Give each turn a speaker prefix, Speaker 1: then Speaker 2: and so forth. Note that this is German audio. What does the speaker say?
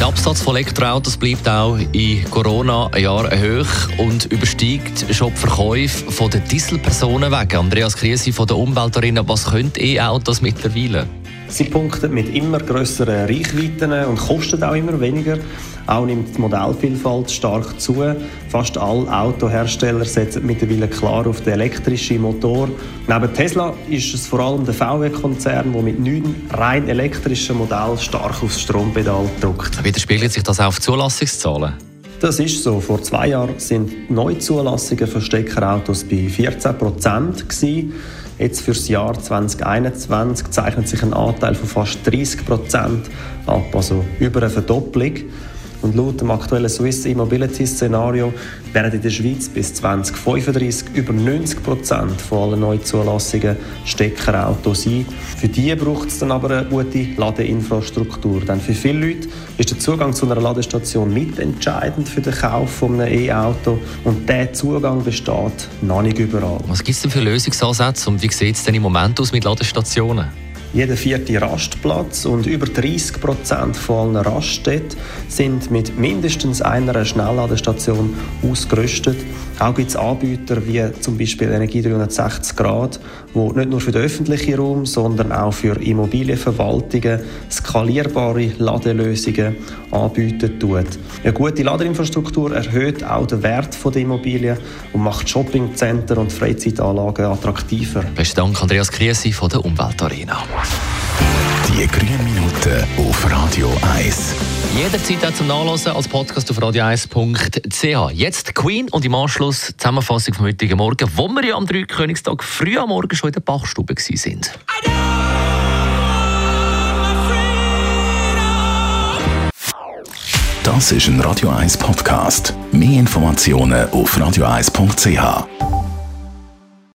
Speaker 1: der Absatz von Elektroautos bleibt auch in Corona-Jahren hoch und übersteigt schon die Verkäufe von den Dieselpersonenwagen. Andreas Kriesi von der Umweltarena, was können E-Autos mittlerweile?
Speaker 2: Sie punkten mit immer größeren Reichweiten und kosten auch immer weniger. Auch nimmt die Modellvielfalt stark zu. Fast alle Autohersteller setzen mittlerweile klar auf den elektrischen Motor. Neben Tesla ist es vor allem der VW-Konzern, der mit neun rein elektrischen Modellen stark aufs Strompedal drückt.
Speaker 1: Widerspiegelt sich das auch auf Zulassungszahlen?
Speaker 2: Das ist so. Vor zwei Jahren sind Neuzulassungen von Steckerautos bei 14 Prozent. Jetzt für das Jahr 2021 zeichnet sich ein Anteil von fast 30 Prozent ab, also über eine Verdopplung. Und laut dem aktuellen Swiss E-Mobility-Szenario werden in der Schweiz bis 2035 über 90 Prozent von allen Neuzulassungen Steckerautos sein. Für die braucht es dann aber eine gute Ladeinfrastruktur. Denn für viele Leute ist der Zugang zu einer Ladestation mitentscheidend für den Kauf von einem E-Auto. Und dieser Zugang besteht noch nicht überall.
Speaker 1: Was gibt es denn für Lösungsansätze und wie sieht es denn im Moment aus mit Ladestationen?
Speaker 2: Jeder vierte Rastplatz und über 30 Prozent von allen Raststätten sind mit mindestens einer Schnellladestation ausgerüstet. Auch gibt es Anbieter wie zum Beispiel Energie 360 Grad, wo nicht nur für den öffentlichen Raum, sondern auch für Immobilienverwaltungen skalierbare Ladelösungen anbieten tut. Eine gute Ladeinfrastruktur erhöht auch den Wert der Immobilien und macht Shoppingcenter und Freizeitanlagen attraktiver.
Speaker 1: Besten Dank, Andreas Kriesi von der Umweltarena.
Speaker 3: Die grünen Minuten auf Radio 1.
Speaker 1: Jederzeit auch zum Nachlesen als Podcast auf radio1.ch. Jetzt Queen und im Anschluss die Zusammenfassung vom heutigen Morgen, wo wir ja am 3. Königstag früh am Morgen schon in der Bachstube waren.
Speaker 3: Das ist ein Radio 1 Podcast. Mehr Informationen auf radio1.ch.